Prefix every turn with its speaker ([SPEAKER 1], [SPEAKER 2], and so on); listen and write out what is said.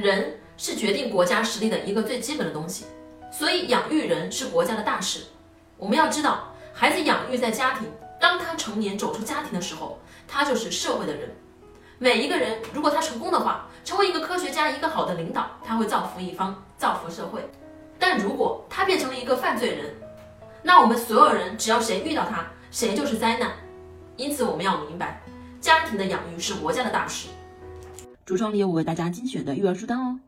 [SPEAKER 1] 人是决定国家实力的一个最基本的东西，所以养育人是国家的大事。我们要知道，孩子养育在家庭，当他成年走出家庭的时候，他就是社会的人。每一个人，如果他成功的话，成为一个科学家，一个好的领导，他会造福一方，造福社会。但如果他变成了一个犯罪人，那我们所有人只要谁遇到他，谁就是灾难。因此，我们要明白，家庭的养育是国家的大事。
[SPEAKER 2] 橱窗里有我为大家精选的育儿书单哦。